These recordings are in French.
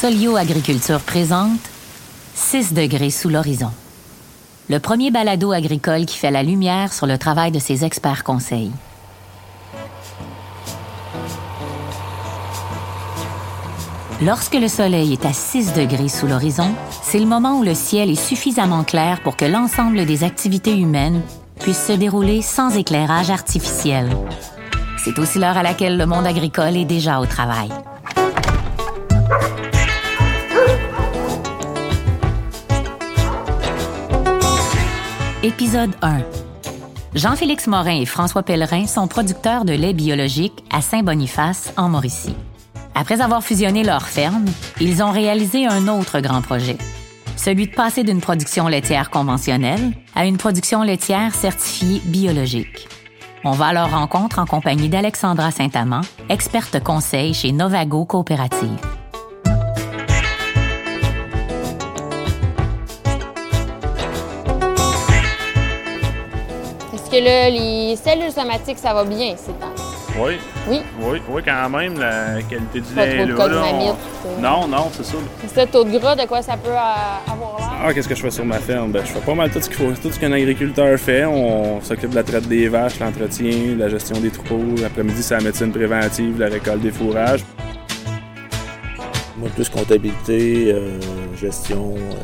Solio Agriculture présente 6 degrés sous l'horizon. Le premier balado agricole qui fait la lumière sur le travail de ses experts conseils. Lorsque le soleil est à 6 degrés sous l'horizon, c'est le moment où le ciel est suffisamment clair pour que l'ensemble des activités humaines puissent se dérouler sans éclairage artificiel. C'est aussi l'heure à laquelle le monde agricole est déjà au travail. Épisode 1. Jean-Félix Morin et François Pellerin sont producteurs de lait biologique à Saint-Boniface, en Mauricie. Après avoir fusionné leurs fermes, ils ont réalisé un autre grand projet, celui de passer d'une production laitière conventionnelle à une production laitière certifiée biologique. On va à leur rencontre en compagnie d'Alexandra Saint-Amand, experte conseil chez Novago Coopérative. Que là, les cellules somatiques, ça va bien ces temps Oui. Oui. Oui, oui, quand même, la qualité du Pas lait trop de là, code là, on- dynamite, euh. Non, non, c'est ça. Ce taux de gras, de quoi ça peut euh, avoir l'air? Ah, qu'est-ce que je fais sur ma ferme? Ben, je fais pas mal tout ce qu'il faut, tout ce qu'un agriculteur fait. On s'occupe de la traite des vaches, l'entretien, la gestion des troupeaux. L'après-midi, c'est la médecine préventive, la récolte des fourrages. Moi, plus comptabilité, euh, gestion. euh,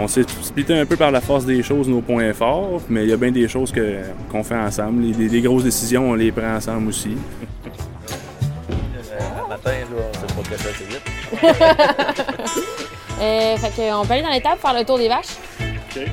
On s'est splitté un peu par la force des choses nos points forts, mais il y a bien des choses que- qu'on fait ensemble. Les, les- les grosses décisions, on les prend ensemble aussi. Le matin, là, on sait pas que ça, c'est vite. Euh, fait que, on peut aller dans l'étable faire le tour des vaches. OK.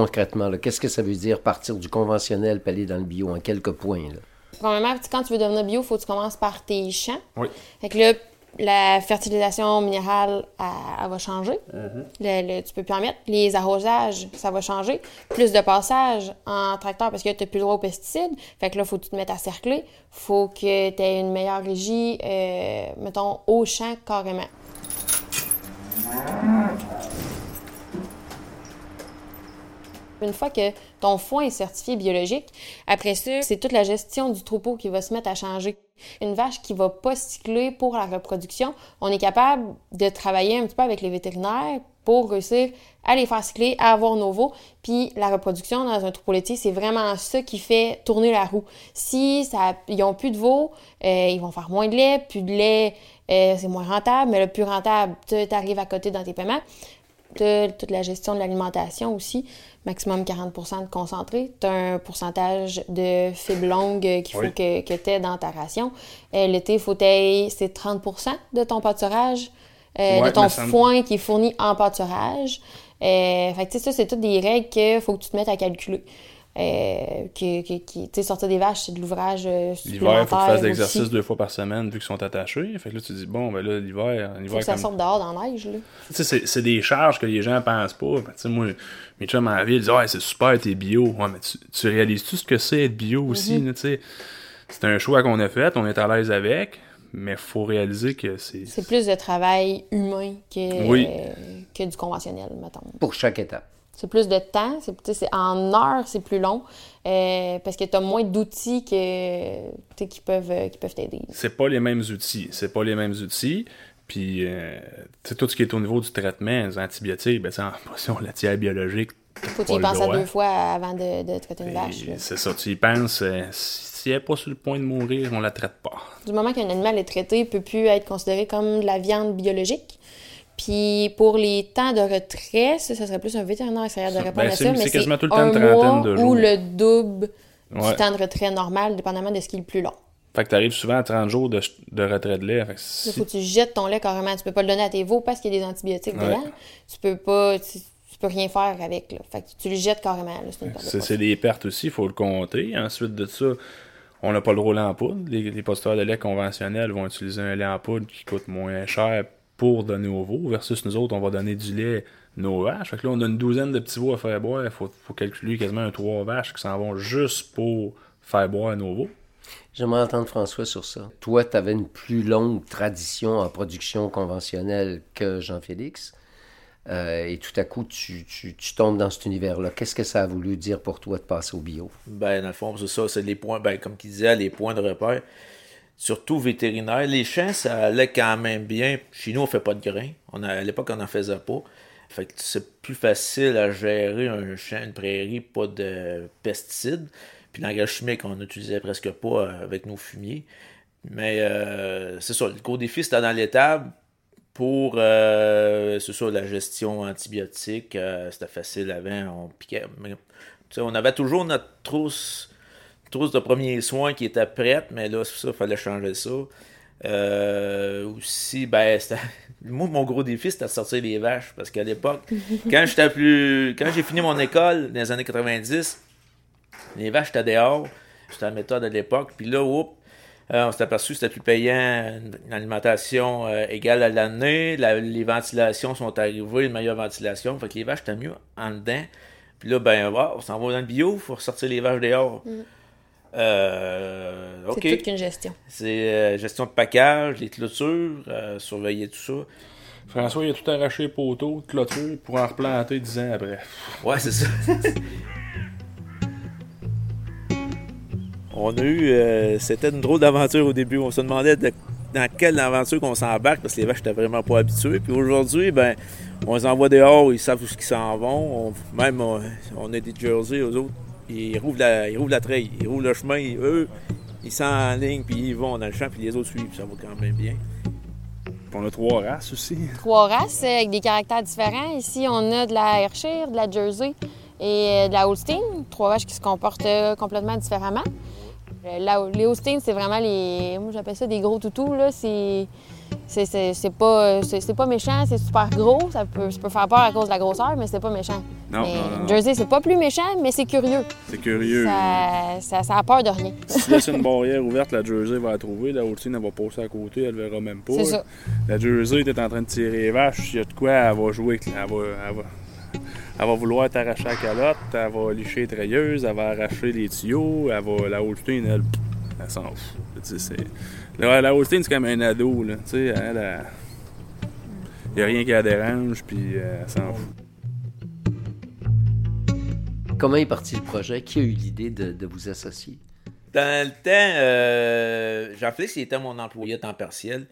Concrètement? Qu'est-ce que ça veut dire partir du conventionnel et aller dans le bio en quelques points? Là? Premièrement, quand tu veux devenir bio, il faut que tu commences par tes champs. Oui. Fait que là, la fertilisation minérale, elle, elle va changer. Le- le- tu peux plus en mettre. Les arrosages, ça va changer. Plus de passage en tracteur parce que tu n'as plus le droit aux pesticides. Fait que là, il faut que tu te mettes à cercler. faut que tu aies une meilleure régie, euh, mettons, au champ carrément. Une fois que ton foin est certifié biologique, après ça, c'est toute la gestion du troupeau qui va se mettre à changer. Une vache qui va pas cycler pour la reproduction, on est capable de travailler un petit peu avec les vétérinaires pour réussir à les faire cycler, à avoir nos veaux. Puis la reproduction dans un troupeau laitier, c'est vraiment ça qui fait tourner la roue. Si ça, ils ont plus de veaux, euh, ils vont faire moins de lait, plus de lait, euh, c'est moins rentable, mais le plus rentable, tu arrives à côté dans tes paiements. Toute la gestion de l'alimentation aussi, maximum 40% de concentré. Tu as un pourcentage de fibres longues qu'il faut Oui. que, que tu aies dans ta ration. Euh, L'été, il faut que c'est 30% de ton pâturage, euh, Ouais, de ton foin qui est fourni en pâturage. Euh, fait que, tu sais, ça, c'est toutes des règles qu'il faut que tu te mettes à calculer. Euh, qui, qui, qui- tu sais, sortir des vaches, c'est de l'ouvrage euh, L'hiver, il faut que tu fasses de l'exercice deux fois par semaine vu qu'ils sont attachés. Fait que là, tu dis, bon, ben là, l'hiver, Faut l'hiver que ça comme- sorte dehors dans la neige, là. Tu sais, c'est, des charges que les gens pensent pas. Ben, tu sais, moi, mes chums en ville disent, ouais, c'est super, t'es bio. Ouais, mais tu, tu réalises-tu ce que c'est être bio aussi, Mhm. là, tu sais? C'est un choix qu'on a fait, on est à l'aise avec, mais faut réaliser que c'est. C'est plus de travail humain que, Oui. euh, que du conventionnel, mettons. Pour chaque étape. C'est plus de temps, c'est, en heures, c'est plus long, euh, parce que tu as moins d'outils que, tu sais, qui peuvent, euh, qui peuvent t'aider. C'est pas les mêmes outils. C'est pas les mêmes outils. Puis, euh, tout ce qui est au niveau du traitement, les antibiotiques, ben, en potion laitière biologique, Faut que tu pas y penses à deux fois avant de, de traiter une vache. C'est ça, tu y penses. euh, si elle n'est pas sur le point de mourir, on la traite pas. Du moment qu'un animal est traité, il peut plus être considéré comme de la viande biologique. Puis pour les temps de retrait, ça, ça serait plus un vétérinaire extérieur de répondre ben, à c'est- ça, c'est mais c'est quasiment tout le temps un une mois de ou jours. le double Ouais. du temps de retrait normal, dépendamment de ce qui est le plus long. Fait que t'arrives souvent à 30 jours de, de retrait de lait. Fait que si- faut que tu jettes ton lait carrément. Tu peux pas le donner à tes veaux parce qu'il y a des antibiotiques Ouais. dedans. Tu peux pas. Tu, tu peux rien faire avec. Là. Fait que tu le jettes carrément. C'est de des pertes aussi, il faut le compter. Ensuite de ça, on n'a pas le rôle en poudre. Les, les producteurs de lait conventionnels vont utiliser un lait en poudre qui coûte moins cher pour donner aux veaux, versus nous autres, on va donner du lait nos vaches. Fait que là, on a une douzaine de petits veaux à faire boire. Il faut, faut calculer quasiment un trois vaches qui s'en vont juste pour faire boire nos veaux. J'aimerais entendre François sur ça. Toi, tu avais une plus longue tradition en production conventionnelle que Jean-Félix. euh, et tout à coup, tu, tu, tu tombes dans cet univers-là. Qu'est-ce que ça a voulu dire pour toi de passer au bio? Ben, dans le fond, c'est ça, c'est les points, ben, comme il disait, les points de repère. Surtout vétérinaire. Les champs, ça allait quand même bien. Chez nous, on fait pas de grains. On à l'époque, on n'en faisait pas. Fait que c'est plus facile à gérer un champ, une prairie, pas de pesticides. Puis l'engrais chimique, on n'utilisait presque pas euh, avec nos fumiers. Mais euh, c'est ça, le gros défi, c'était dans l'étable. Pour, euh, c'est la gestion antibiotique, euh, c'était facile avant, on piquait. Mais, on avait toujours notre trousse, trousse de premiers soins qui était prête, mais là, c'est ça, il fallait changer ça. Euh, aussi, ben, moi, mon gros défi, c'était de sortir les vaches. Parce qu'à l'époque, quand j'étais plus. Quand j'ai fini mon école, dans les années 90, les vaches étaient dehors. C'était la méthode de l'époque. Puis là, oups, euh, on s'est aperçu que c'était plus payant une alimentation euh, égale à l'année. La- les ventilations sont arrivées, une meilleure ventilation. Fait que les vaches étaient mieux en dedans. Puis là, ben, wow, on s'en va dans le bio, il faut ressortir les vaches dehors. Euh, C'est toute qu'une gestion. C'est euh, gestion de package, les clôtures, euh, surveiller tout ça. François, il a tout arraché de clôture, pour en replanter 10 ans après. Ouais, c'est ça. On a eu. euh, C'était une drôle d'aventure au début. On se demandait de- dans quelle aventure qu'on s'embarque parce que les vaches n'étaient vraiment pas habituées. Puis aujourd'hui, ben, on les envoie dehors, ils savent où ils s'en vont. On- même, on, on a des Jersey, aux autres. Ils rouvrent la, ils rouvrent la treille, ils rouvrent le chemin. Eux, ils sont en ligne, puis ils vont dans le champ, puis les autres suivent. Ça va quand même bien. Puis on a trois races aussi. Trois races euh, avec des caractères différents. Ici, on a de la Ayrshire, de la Jersey et euh, de la Holstein. Trois vaches qui se comportent euh, complètement différemment. La- les Holstein, c'est vraiment les. Moi, j'appelle ça des gros toutous. Là. C'est. C'est, pas, pas méchant, c'est super gros. Ça peut, ça peut faire peur à cause de la grosseur, mais c'est pas méchant. Non, mais non, non. Jersey, c'est pas plus méchant, mais c'est curieux. C'est curieux. Ça, ça, ça a peur de rien. Si tu laisses une barrière ouverte, la Jersey va la trouver. La Holstein, elle va passer à côté, elle le verra même pas. C'est ça. La Jersey, t'es en train de tirer les vaches, il y a de quoi, elle va jouer. avec- Elle va, elle va, elle va vouloir t'arracher la calotte, elle va licher les treilleuses, elle va arracher les tuyaux, elle va, la Holstein, elle, elle s'en fout. La, la Holstein, c'est comme un ado, là. Sais, elle, elle- il n'y a rien qui la dérange, puis euh, elle s'en fout. Comment est parti le projet? Qui a eu l'idée de, de vous associer? Dans le temps, euh, Jean-Félix, il était mon employé à temps partiel.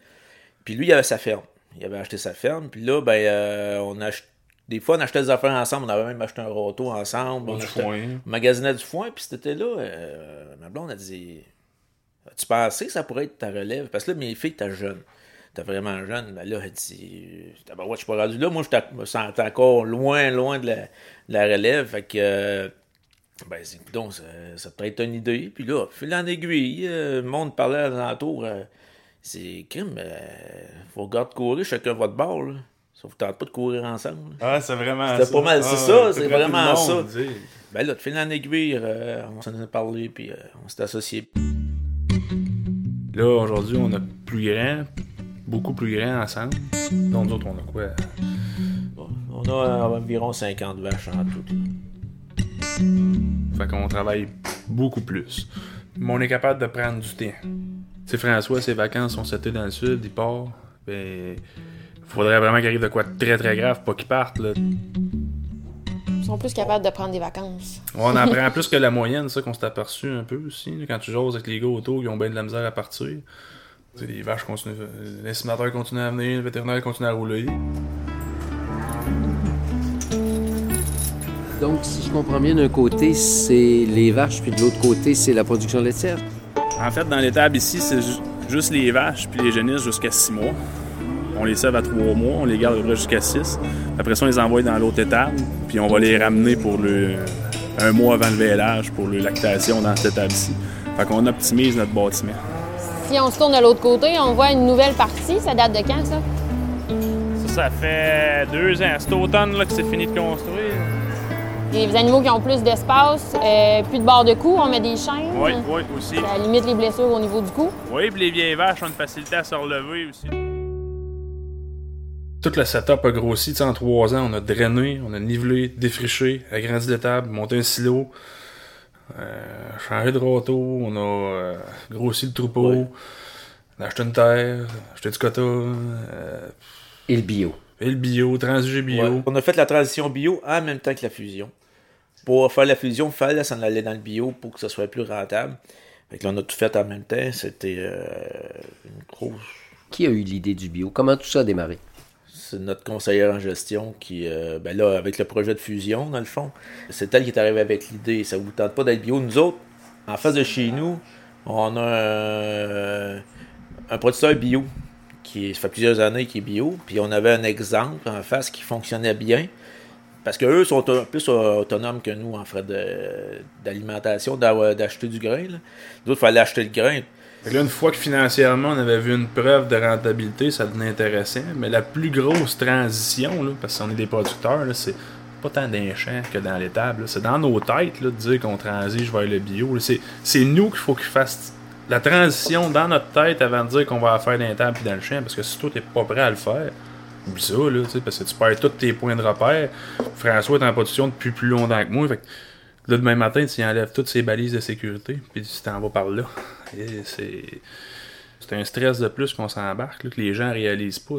Puis lui, il avait sa ferme. Il avait acheté sa ferme. Puis là, ben, euh, on ach- des fois, on achetait des affaires ensemble. On avait même acheté un roto ensemble. On, Du achetait- foin. on magasinait du foin. Puis c'était là, euh, ma blonde a dit Tu pensais que ça pourrait être ta relève Parce que là, mes filles étaient jeunes. T'es vraiment jeune. Ben là, elle dit ben ouais, je suis pas rendu là. Moi, je me sentais encore loin, loin de la, de la relève. Fait que. euh, ben, c'est donc, ça, ça peut être une idée. Puis là, fil en aiguille, euh, le monde parlait à l'entour. euh, c'est crime, euh, faut regarder courir chacun votre bord. Là. Ça vous tente pas de courir ensemble. Ah, c'est vraiment C'était pas mal, c'est ça, c'est vraiment ça. Ben là, de fil en aiguille, euh, on s'en a parlé, puis euh, on s'est associés. Là, aujourd'hui, on a plus grand, beaucoup plus grand ensemble. Donc, nous autres, on a quoi? Bon, on a euh, environ 50 vaches en tout. Fait qu'on travaille beaucoup plus. Mais on est capable de prendre du temps. Tu sais, François, ses vacances sont setées dans le sud, il part. Ben, faudrait vraiment qu'il arrive de quoi de très très grave, pas qu'il parte. Là. Ils sont plus capables de prendre des vacances. On en prend plus que la moyenne, ça qu'on s'est aperçu un peu aussi. là, quand tu jases avec les gars autour, ils ont bien de la misère à partir. Les vaches continuent, l'estimateur continue à venir, le vétérinaire continue à rouler. Donc, si je comprends bien, d'un côté, c'est les vaches, puis de l'autre côté, c'est la production laitière. En fait, dans l'étable ici, c'est ju- juste les vaches puis les génisses jusqu'à 6 mois. On les sève à 3 mois, on les garde jusqu'à 6. Après ça, on les envoie dans l'autre étable, puis on va les ramener pour le un mois avant le vélage pour le lactation dans cette étable ici. Fait qu'on optimise notre bâtiment. Si on se tourne de l'autre côté, on voit une nouvelle partie. Ça date de quand, ça? Ça, ça fait deux ans. C'est automne là, que c'est fini de construire. Les animaux qui ont plus d'espace, euh, plus de barres de cou, on met des chaînes. Oui, oui, aussi. Ça limite les blessures au niveau du cou. Oui, puis les vieilles vaches ont une facilité à se relever aussi. Tout le setup a grossi. En trois ans, on a drainé, on a nivelé, défriché, agrandi l'étable, monté un silo, euh, changé de râteau, on a euh, grossi le troupeau, Ouais. on a acheté une terre, acheté du coton. euh, Et le bio. Et le bio, transigé bio. Ouais. On a fait la transition bio en même temps que la fusion. Pour faire la fusion, il fallait s'en aller dans le bio pour que ça soit plus rentable. Fait que là, on a tout fait en même temps. C'était euh, une grosse. Qui a eu l'idée du bio? Comment tout ça a démarré? C'est notre conseillère en gestion qui, euh, ben là, avec le projet de fusion, dans le fond, c'est elle qui est arrivée avec l'idée. Ça vous tente pas d'être bio? Nous autres, en face de chez nous, on a un, producteur bio qui ça fait plusieurs années qui est bio. Puis on avait un exemple en face qui fonctionnait bien. Parce qu'eux sont plus autonomes que nous en frais d'alimentation, d'a- d'acheter du grain. là. Nous autres, il fallait acheter le grain. Fait que là, une fois que financièrement on avait vu une preuve de rentabilité, ça devenait intéressant. Mais la plus grosse transition, là, parce qu'on est des producteurs, c'est pas tant dans les champs que dans l'étable. C'est dans nos têtes là, de dire qu'on transige vers le bio. C'est, nous qu'il faut qu'ils fassent la transition dans notre tête avant de dire qu'on va faire dans l'étable puis dans le champ. Parce que si toi t'es pas prêt à le faire, oublie ça, là, parce que tu perds tous tes points de repère. François est en position depuis plus longtemps que moi. Fait que Là, demain matin, tu enlèves toutes ces balises de sécurité, puis tu t'en vas par là. C'est. C'est un stress de plus qu'on s'embarque, là, que les gens réalisent pas.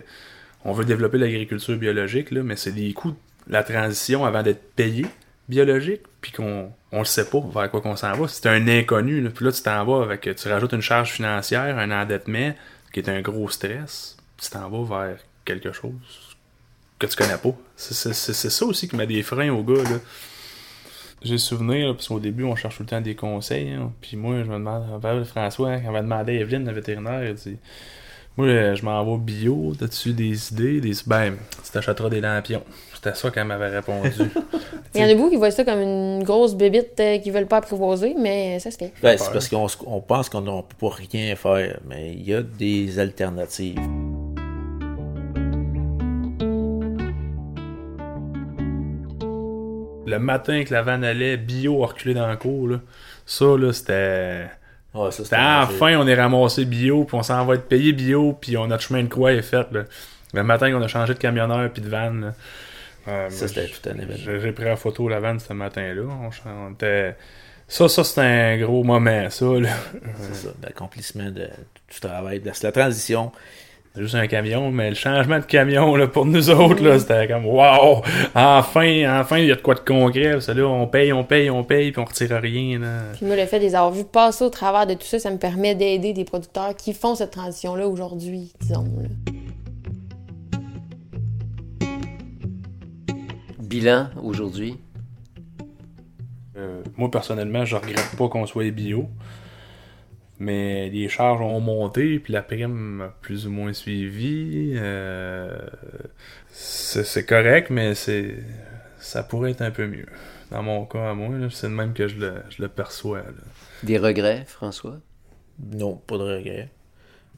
On veut développer l'agriculture biologique, là, mais c'est des coûts la transition avant d'être payé biologique, puis qu'on on le sait pas vers quoi qu'on s'en va. C'est un inconnu. Puis là, tu t'en vas avec. Tu rajoutes une charge financière, un endettement, qui est un gros stress. Tu t'en vas vers quelque chose que tu connais pas. C'est c'est- c'est- ça aussi qui met des freins aux gars. J'ai souvenir, là, parce qu'au début, on cherche tout le temps des conseils. hein. Puis moi, je me demande, vers François, quand on va demander à Evelyne, la vétérinaire, il dit Moi, euh, je m'en vais bio, t'as-tu des idées des... Ben, tu t'achèteras des lampions. C'était ça qu'elle m'avait répondu. Il y en a beaucoup qui voient ça comme une grosse bébite euh, qui veulent pas apprivoiser, mais ça se fait. Ben, peur. c'est parce qu'on se- on pense qu'on ne peut pas rien faire, mais il y a des alternatives. Le matin que la vanne allait, bio a reculé dans le cours, là. Ça, là, c'était. Ouais, ça, C'était enfin, on est ramassé bio, puis on s'en va être payé bio, puis on notre chemin de croix est fait, là. Le matin qu'on a changé de camionneur puis de vanne, là. Ouais, Ça, c'était tout un événement. J'ai pris la photo de la vanne ce matin-là. On, était... Ça, ça, c'était un gros moment, ça, là. C'est ça, l'accomplissement de, du travail. de- C'est la transition. C'est juste un camion, mais le changement de camion, là, pour nous autres, là, c'était comme, wow! Enfin, enfin, il y a de quoi de concret. que là, on paye, on paye, on paye, puis on retire rien, là. Puis moi, le fait de les avoir vus passer au travers de tout ça, ça me permet d'aider des producteurs qui font cette transition-là aujourd'hui, disons. là. Bilan aujourd'hui? Euh, moi, personnellement, je regrette pas qu'on soit bio. Mais les charges ont monté, puis la prime a plus ou moins suivi. Euh, c'est c'est correct, mais c'est ça pourrait être un peu mieux. Dans mon cas, à moi, là, c'est de même que je le, je le perçois. là. Des regrets, François? Non, pas de regret.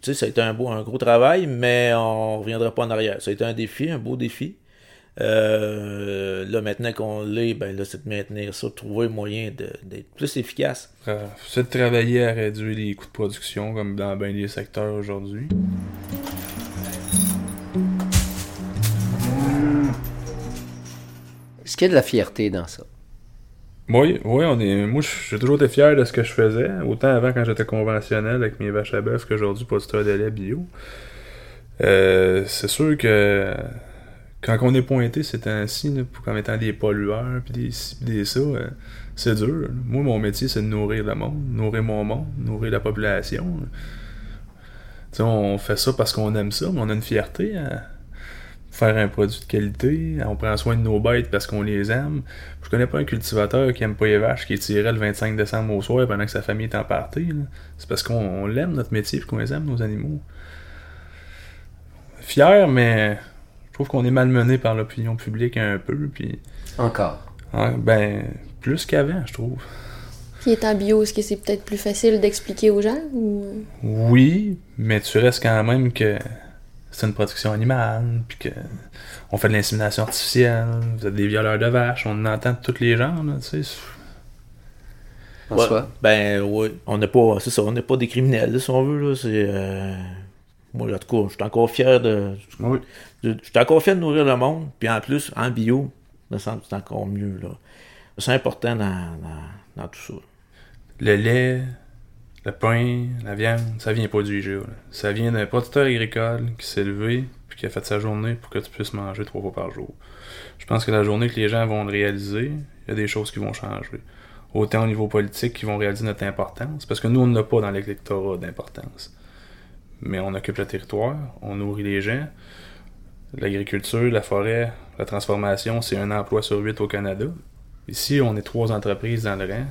Tu sais, ça a été un, beau, un gros travail, mais on reviendra pas en arrière. Ça a été un défi, un beau défi. Euh, là, maintenant qu'on l'est, ben là, c'est de maintenir ça, de trouver un moyen de- d'être plus efficace. Euh, c'est de travailler à réduire les coûts de production, comme dans bien des secteurs aujourd'hui. Est-ce qu'il y a de la fierté dans ça? Oui, oui, on est. Moi, j'ai toujours été fier de ce que je faisais. Autant avant quand j'étais conventionnel avec mes vaches à bœuf qu'aujourd'hui producteur de lait bio. Euh, c'est sûr que quand on est pointé ces temps-ci, là, comme étant des pollueurs puis des des ça, euh, c'est dur. Moi, mon métier, c'est de nourrir le monde, nourrir mon monde, nourrir la population. Tu sais, on fait ça parce qu'on aime ça, mais on a une fierté à faire un produit de qualité. On prend soin de nos bêtes parce qu'on les aime. Je connais pas un cultivateur qui aime pas les vaches qui tirait le 25 décembre au soir pendant que sa famille est en partie. C'est parce qu'on on l'aime notre métier et qu'on les aime nos animaux. Fier, mais trouve qu'on est malmené par l'opinion publique un peu. Puis, Encore. hein, ben, plus qu'avant, je trouve. Puis étant bio, est-ce que c'est peut-être plus facile d'expliquer aux gens ou... Oui, mais tu restes quand même que c'est une production animale, puis que on fait de l'insémination artificielle, vous êtes des violeurs de vaches, on entend de tous les genres, là, tu sais. François? Ouais, ben oui, on n'est pas, c'est ça, on n'est pas des criminels, là, si on veut, là, c'est, euh, moi, en tout cas, je suis encore fier de, Oui. je je suis encore fier de nourrir le monde, puis en plus, en bio, c'est encore mieux, là. C'est important dans, dans, dans tout ça. Le lait, le pain, la viande, ça vient pas du IGA. Ça vient d'un producteur agricole qui s'est levé, puis qui a fait sa journée pour que tu puisses manger trois fois par jour. Je pense que la journée que les gens vont le réaliser, il y a des choses qui vont changer. Autant au niveau politique qui vont réaliser notre importance, parce que nous, on n'a pas dans l'électorat d'importance. Mais on occupe le territoire, on nourrit les gens. L'agriculture, la forêt, la transformation, c'est un emploi sur huit au Canada. Ici, on est trois entreprises dans le rang,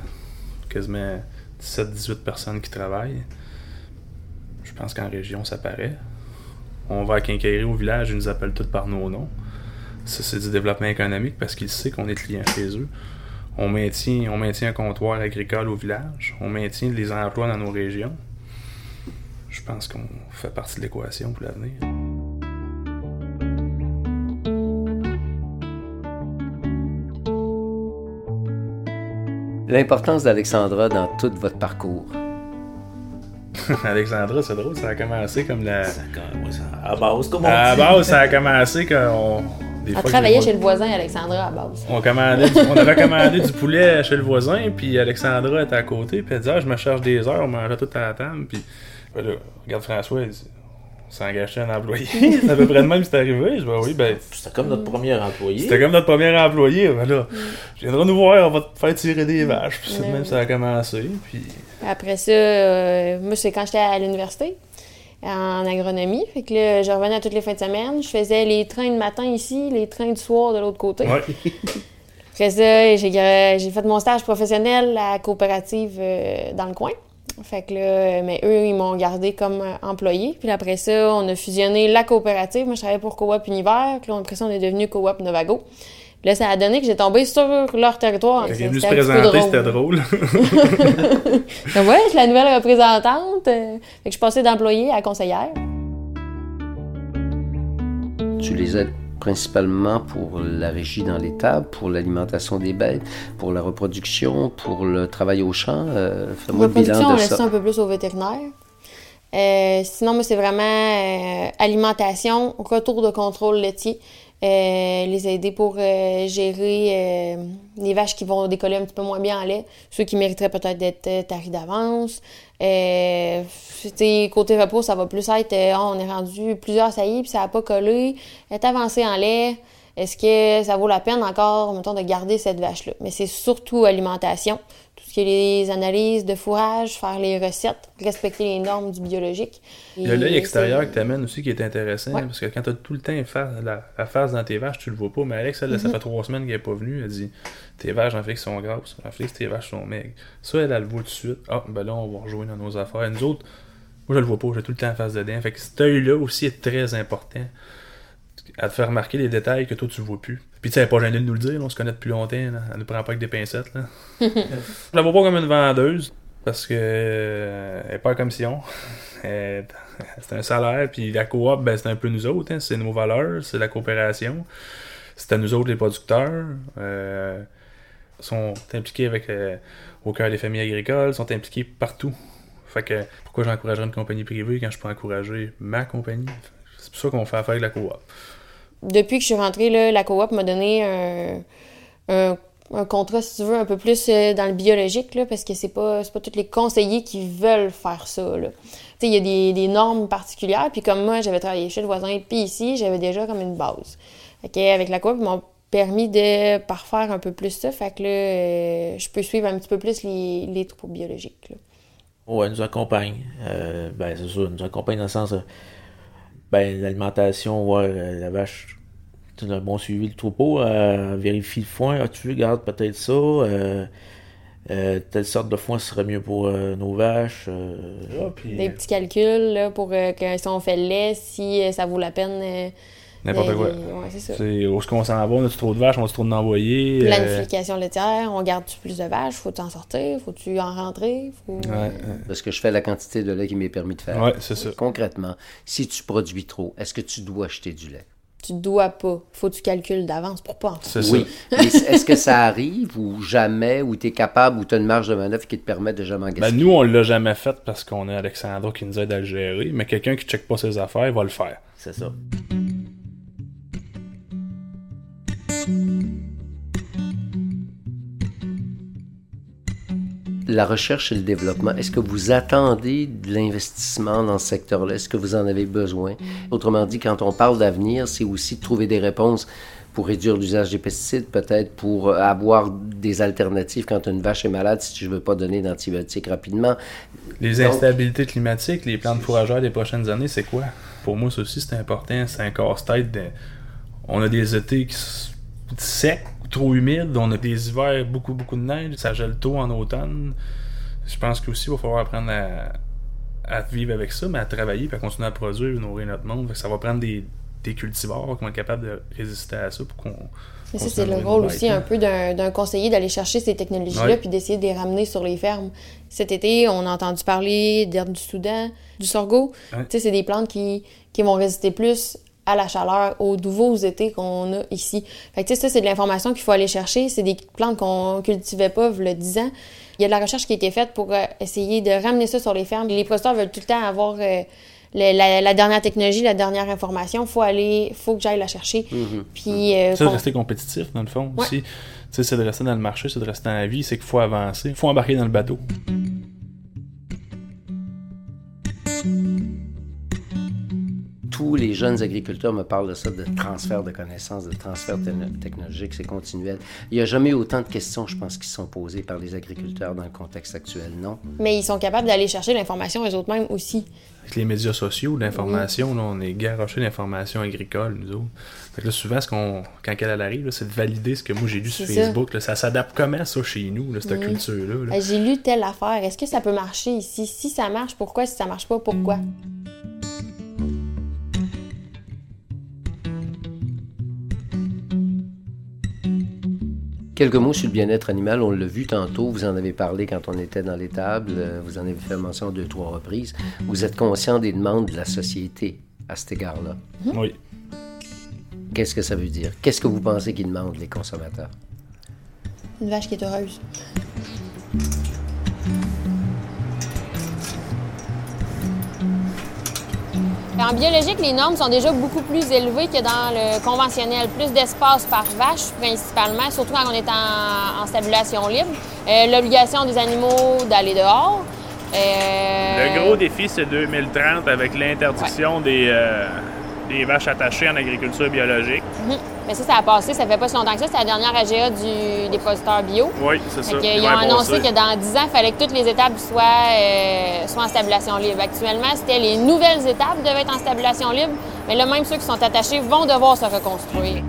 quasiment 17-18 personnes qui travaillent. Je pense qu'en région, ça paraît. On va à Quincaillerie au village, ils nous appellent tous par nos noms. Ça, c'est du développement économique parce qu'ils savent qu'on est client chez eux. On maintient, on maintient un comptoir agricole au village. On maintient les emplois dans nos régions. Je pense qu'on fait partie de l'équation pour l'avenir. L'importance d'Alexandra dans tout votre parcours. Alexandra, c'est drôle, ça a commencé comme la. Ça, à base, comme on À base, ça a commencé quand on. travaillait chez le voisin, Alexandra, à base. On, commandait du- on avait commandé du poulet chez le voisin, puis Alexandra était à côté, puis elle disait ah, Je me charge des heures, on mangeait tout à la table. Puis ben là, regarde François, il dit On s'est engagé un employé. c'est à peu près de même c'est arrivé. Je dis Ben oui, ben. C'était comme notre premier employé. C'était comme notre premier employé. Ben là, je viendrai nous voir, on va te faire tirer des vaches. Puis c'est de même ça a commencé. Puis Après ça, euh, moi, c'est quand j'étais à l'université, en agronomie. Fait que là, je revenais toutes les fins de semaine. Je faisais les trains de matin ici, les trains du soir de l'autre côté. ouais. Après ça, j'ai j'ai fait mon stage professionnel à la coopérative euh, dans le coin. Fait que là, euh, mais eux, ils m'ont gardé comme euh, employé. Puis après ça, on a fusionné la coopérative. Moi, je travaillais pour Coop Univers. Puis là, après ça, on est devenu Coop Novago. Là, ça a donné que j'ai tombé sur leur territoire. Quand il est Ça, venu se présenter, c'était drôle. Donc, ouais, je suis la nouvelle représentante. euh, fait que je suis passée d'employée à conseillère. Tu les aides principalement pour la régie dans l'étable, pour l'alimentation des bêtes, pour la reproduction, pour le travail au champ. Euh, Fais-moi le Reproduction, on bilan de laisse ça ça. un peu plus au vétérinaire. Euh, sinon, moi, c'est vraiment euh, alimentation, retour de contrôle laitier, euh, les aider pour gérer les vaches qui vont décoller un petit peu moins bien en lait, ceux qui mériteraient peut-être d'être taris d'avance. Euh, côté repos, ça va plus être, euh, Ah, on est rendu plusieurs saillies, puis ça n'a pas collé, est avancé en lait? Est-ce que ça vaut la peine encore, mettons, de garder cette vache-là? Mais c'est surtout alimentation. Les analyses de fourrage, faire les recettes, respecter les normes du biologique. Il y a l'œil Et extérieur que t'amènes aussi qui est intéressant, Ouais. parce que quand t'as tout le temps la, la face dans tes vaches, tu le vois pas. Mais Alex, elle, Mm-hmm. ça fait trois semaines qu'elle est pas venue. Elle dit Tes vaches, en fait, sont grasses. En fait, tes vaches sont maigres. Ça, elle, elle le voit tout de suite. Ah, ben là, on va rejouer dans nos affaires. Nous autres, moi, je le vois pas. J'ai tout le temps en face dedans. Fait que cet œil-là aussi est très important. À te faire remarquer les détails que toi, tu vois plus. Puis, tu sais, pas gênée de nous le dire. là, on se connaît depuis longtemps. Là. Elle ne prend pas avec des pincettes. Là. je la vois pas comme une vendeuse. Parce que euh, elle est pas en commission. Elle- c'est un salaire, puis la coop, ben, c'est un peu nous autres, hein, c'est nos valeurs, c'est la coopération. C'est à nous autres les producteurs. Euh, sont impliqués avec euh, au cœur des familles agricoles, sont impliqués partout. Fait que pourquoi j'encouragerais une compagnie privée quand je peux encourager ma compagnie? C'est pour ça qu'on fait affaire avec la coop. Depuis que je suis rentrée, là, la coop m'a donné un, un, contrat, si tu veux, un peu plus euh, dans le biologique, là, parce que c'est pas, pas tous les conseillers qui veulent faire ça. il y a des, des normes particulières, puis comme moi, j'avais travaillé chez le voisin, puis ici, j'avais déjà comme une base. Avec la coop, ils m'ont permis de parfaire un peu plus ça, fait que là, euh, je peux suivre un petit peu plus les, les troupeaux biologiques. là. Ouais, elle nous accompagne. Euh, ben, c'est sûr, elle nous accompagne dans le sens. Ben, l'alimentation, voir euh, la vache. Tu as un bon suivi le troupeau, euh, vérifie le foin. Ah, tu regardes peut-être ça. euh, euh, telle sorte de foin serait mieux pour euh, nos vaches. euh, Ah, Des petits calculs là, pour euh, que si on fait le lait, si euh, ça vaut la peine. N'importe de- quoi. de- Ouais, c'est ça. C'est où est-ce qu'on s'en va, on a trop de vaches, on a trop d'envoyer. Planification laitière, on garde-tu plus de vaches? Faut-tu en sortir? Faut-tu en rentrer? Faut... ouais, Parce que je fais la quantité de lait qui m'est permis de faire. ouais, c'est ça. Concrètement, si tu produis trop, est-ce que tu dois acheter du lait? Tu dois pas. Faut que tu calcules d'avance pour pas en faire. C'est Oui. est-ce que ça arrive ou jamais, ou tu es capable, ou tu as une marge de manœuvre qui te permet de jamais en Ben, gaspiller? nous, on l'a jamais fait parce qu'on a Alexandra qui nous aide à le gérer, mais quelqu'un qui check pas ses affaires va le faire. c'est ça. La recherche et le développement, est-ce que vous attendez de l'investissement dans ce secteur-là? Est-ce que vous en avez besoin? Autrement dit, quand on parle d'avenir, c'est aussi de trouver des réponses pour réduire l'usage des pesticides, peut-être pour avoir des alternatives quand une vache est malade, si je ne veux pas donner d'antibiotiques rapidement. Les instabilités climatiques, les plans de fourrageurs des prochaines années, c'est quoi? Pour moi, ça aussi, c'est important. C'est un casse-tête. On a des étés qui sont secs, trop humides. On a des hivers, beaucoup, beaucoup de neige. Ça gèle tôt en automne. Je pense qu'aussi, il va falloir apprendre à, vivre avec ça, mais à travailler, et à continuer à produire, nourrir notre monde. Ça va prendre des, des cultivars qui vont être capables de résister à ça pour qu'on mais ça, c'est le rôle aussi un peu d'un conseiller d'aller chercher ces technologies-là puis d'essayer de les ramener sur les fermes. Cet été, on a entendu parler d'herbe du Soudan, du sorgho. Tu sais, c'est des plantes qui, qui vont résister plus à la chaleur, aux nouveaux étés qu'on a ici. Fait que, tu sais, ça, c'est de l'information qu'il faut aller chercher. C'est des plantes qu'on cultivait pas le 10 ans. Il y a de la recherche qui a été faite pour euh, essayer de ramener ça sur les fermes. Les producteurs veulent tout le temps avoir euh, la, dernière technologie, la dernière information, faut aller, faut que j'aille la chercher. Mhm. Puis euh, c'est de rester compétitif dans le fond aussi. c'est de rester dans le marché, c'est de rester dans la vie, c'est qu'il faut avancer, il faut embarquer dans le bateau. Tous les jeunes agriculteurs me parlent de ça, de transfert de connaissances, de transfert technologique, c'est continuel. Il n'y a jamais eu autant de questions, je pense, qui sont posées par les agriculteurs dans le contexte actuel, non? Mais ils sont capables d'aller chercher l'information eux autres mêmes aussi. Avec les médias sociaux, l'information, on est garoché d'informations agricoles, nous autres. Fait que là, souvent, ce qu'on, quand elle arrive, c'est de valider ce que moi j'ai lu sur Facebook. Ça, s'adapte comment ça chez nous, cette culture-là? J'ai lu telle affaire. Est-ce que ça peut marcher ici? Si ça marche, pourquoi? Si ça marche pas, pourquoi? Quelques mots sur le bien-être animal. On l'a vu tantôt, vous en avez parlé quand on était dans les tables, euh, vous en avez fait mention deux, trois reprises. Vous êtes conscient des demandes de la société à cet égard-là. Mhm. Oui. Qu'est-ce que ça veut dire? Qu'est-ce que vous pensez qu'ils demandent, les consommateurs? Une vache qui est heureuse. En biologique, les normes sont déjà beaucoup plus élevées que dans le conventionnel. Plus d'espace par vache, principalement, surtout quand on est en, stabulation libre. Euh, l'obligation des animaux d'aller dehors. Euh, le gros défi, c'est 2030 avec l'interdiction des, euh, des, vaches attachées en agriculture biologique. Mais ça, ça a passé, ça fait pas si longtemps que ça. C'est la dernière AGA du, des producteurs bio. Oui, c'est ça. Ils ont annoncé que dans 10 ans, il fallait que toutes les étapes soient, euh, soient en stabulation libre. Actuellement, c'était les nouvelles étapes devaient être en stabulation libre, mais là, même ceux qui sont attachés vont devoir se reconstruire.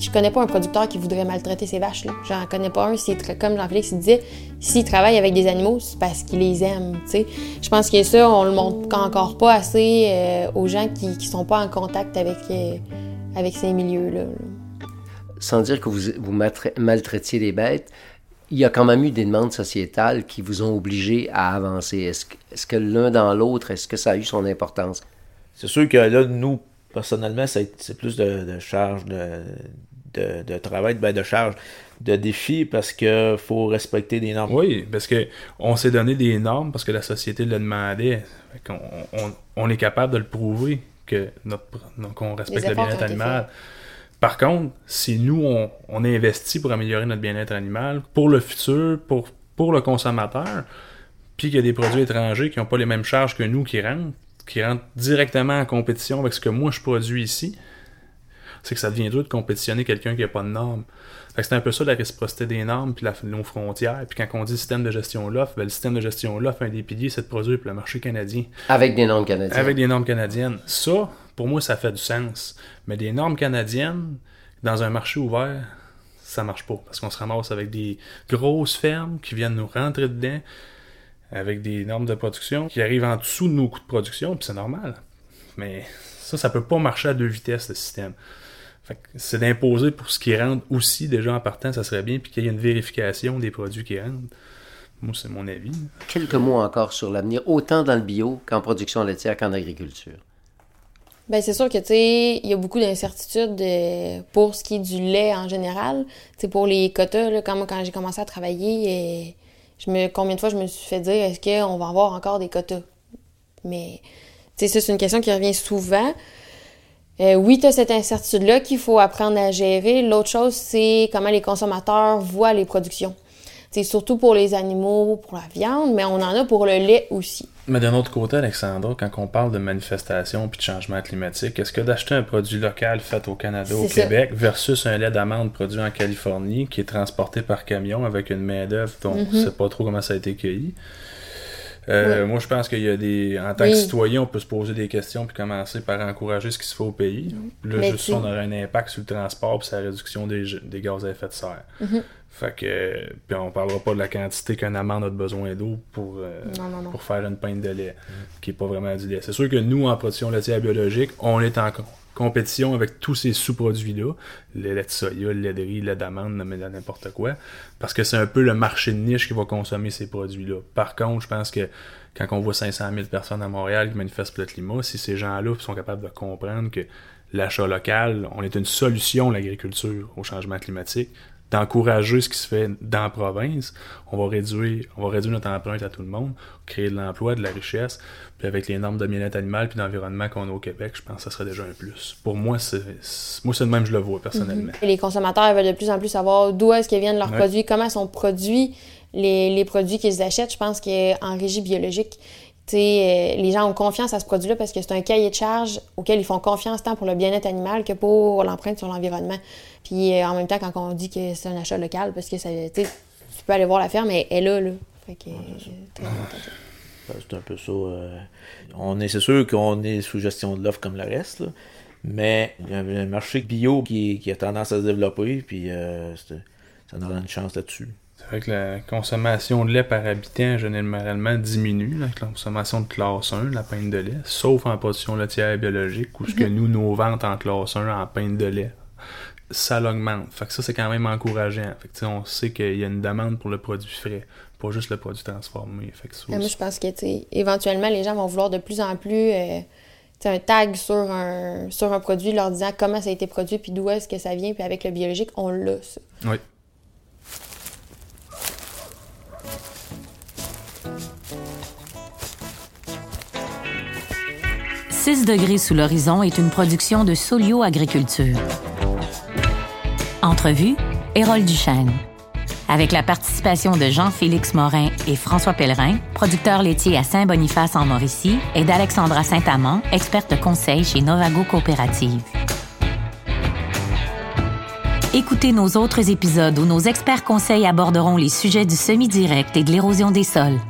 Je connais pas un producteur qui voudrait maltraiter ses vaches. Là. J'en connais pas un. comme Jean-Félix disait, s'il travaille avec des animaux, c'est parce qu'il les aime. Je pense que ça, on le montre encore pas assez euh, aux gens qui, qui sont pas en contact avec, euh, avec ces milieux-là. Sans dire que vous, vous maltraitiez les bêtes, il y a quand même eu des demandes sociétales qui vous ont obligé à avancer. Est-ce que, est que l'un dans l'autre, est-ce que ça a eu son importance? C'est sûr que là, nous, personnellement, c'est plus de, de charge de, de, travail, ben de charge, de défi parce que faut respecter des normes. Oui, parce que on s'est donné des normes parce que la société le demandait. On, on, est capable de le prouver que notre qu'on respecte le bien-être animal. Par contre, si nous on, on investit pour améliorer notre bien-être animal pour le futur, pour pour le consommateur, puis qu'il y a des produits étrangers qui n'ont pas les mêmes charges que nous qui rentrent, qui rentrent directement en compétition avec ce que moi je produis ici, c'est que ça devient dur de compétitionner quelqu'un qui n'a pas de normes. c'est un peu ça la réciprocité des normes puis la, nos frontières. Puis quand on dit système de gestion l'offre, ben, le système de gestion l'offre, un des piliers, c'est de produire pour le marché canadien. Avec des normes canadiennes. Avec des normes canadiennes. Ça, pour moi, ça fait du sens. Mais des normes canadiennes, dans un marché ouvert, ça marche pas. Parce qu'on se ramasse avec des grosses fermes qui viennent nous rentrer dedans avec des normes de production qui arrivent en dessous de nos coûts de production, puis c'est normal. Mais ça, ça peut pas marcher à deux vitesses, le système c'est d'imposer pour ce qui rentre aussi, déjà en partant, ça serait bien, puis qu'il y ait une vérification des produits qui rentrent. Moi, c'est mon avis. Quelques mots encore sur l'avenir, autant dans le bio qu'en production laitière qu'en agriculture. Bien, c'est sûr que, tu sais, il y a beaucoup d'incertitudes euh, pour ce qui est du lait en général. Tu pour les quotas, là, quand, moi, quand j'ai commencé à travailler, et je me, combien de fois je me suis fait dire, est-ce qu'on va avoir encore des quotas? Mais, tu sais, ça, c'est une question qui revient souvent. Euh, oui, tu as cette incertitude-là qu'il faut apprendre à gérer. L'autre chose, c'est comment les consommateurs voient les productions. C'est surtout pour les animaux, pour la viande, mais on en a pour le lait aussi. Mais d'un autre côté, Alexandra, quand on parle de manifestation puis de changement climatique, est-ce que d'acheter un produit local fait au Canada, au ça. Québec, versus un lait d'amande produit en Californie qui est transporté par camion avec une main-d'œuvre dont on ne sait pas trop comment ça a été cueilli? Euh, Moi, je pense qu'il y a des. En tant que citoyen, on peut se poser des questions puis commencer par encourager ce qui se fait au pays. Là, Mais juste tu- ça, on aurait un impact sur le transport puis sa réduction des, des gaz à effet de serre. Mm-hmm. Fait que. Puis on parlera pas de la quantité qu'un amande a de besoin d'eau pour, euh, Non, non, non. pour faire une pinte de lait, qui est pas vraiment du lait. C'est sûr que nous, en production laitière biologique, on est en co- compétition avec tous ces sous-produits-là, le lait de soya, le lait de riz, le lait d'amande, n'importe quoi, parce que c'est un peu le marché de niche qui va consommer ces produits-là. Par contre, je pense que quand on voit 500 000 personnes à Montréal qui manifestent pour le climat, si ces gens-là sont capables de comprendre que l'achat local, on est une solution, l'agriculture, au changement climatique, d'encourager ce qui se fait dans la province, on va réduire, on va réduire notre empreinte à tout le monde, créer de l'emploi, de la richesse, puis avec les normes de bien-être animal puis d'environnement qu'on a au Québec, je pense que ça serait déjà un plus. Pour moi, c'est moi c'est de même je le vois personnellement. Et les consommateurs veulent de plus en plus savoir d'où est-ce que viennent leurs Ouais. produits, comment sont produits les, les produits qu'ils achètent. Je pense qu'en régie biologique, euh, les gens ont confiance à ce produit-là parce que c'est un cahier de charge auquel ils font confiance tant pour le bien-être animal que pour l'empreinte sur l'environnement. Puis euh, en même temps, quand on dit que c'est un achat local, parce que ça, tu peux aller voir la ferme, elle est là, là. Fait que, euh, C'est un peu ça. euh, on est, c'est sûr qu'on est sous gestion de l'offre comme le reste, là, mais il y a un marché bio qui, qui a tendance à se développer, puis euh, ça nous donne une chance là-dessus. Que la consommation de lait par habitant généralement diminue, la consommation de classe 1, la pinte de lait, sauf en production laitière biologique, où ce que nous, nos ventes en classe 1 en pinte de lait, ça l'augmente. Fait que ça, c'est quand même encourageant. Fait que, on sait qu'il y a une demande pour le produit frais, pas juste le produit transformé. Fait que ça Ah, moi, je pense que, éventuellement, les gens vont vouloir de plus en plus euh, un tag sur un, sur un produit leur disant comment ça a été produit puis d'où est-ce que ça vient. Puis avec le biologique, on l'a, ça. Oui. 6 degrés sous l'horizon est une production de Solio Agriculture. Entrevue, Hérole Duchesne. Avec la participation de Jean-Félix Morin et François Pellerin, producteur laitier à Saint-Boniface en Mauricie, et d'Alexandra Saint-Amand, experte conseil chez Novago Coopérative. Écoutez nos autres épisodes où nos experts conseils aborderont les sujets du semi-direct et de l'érosion des sols.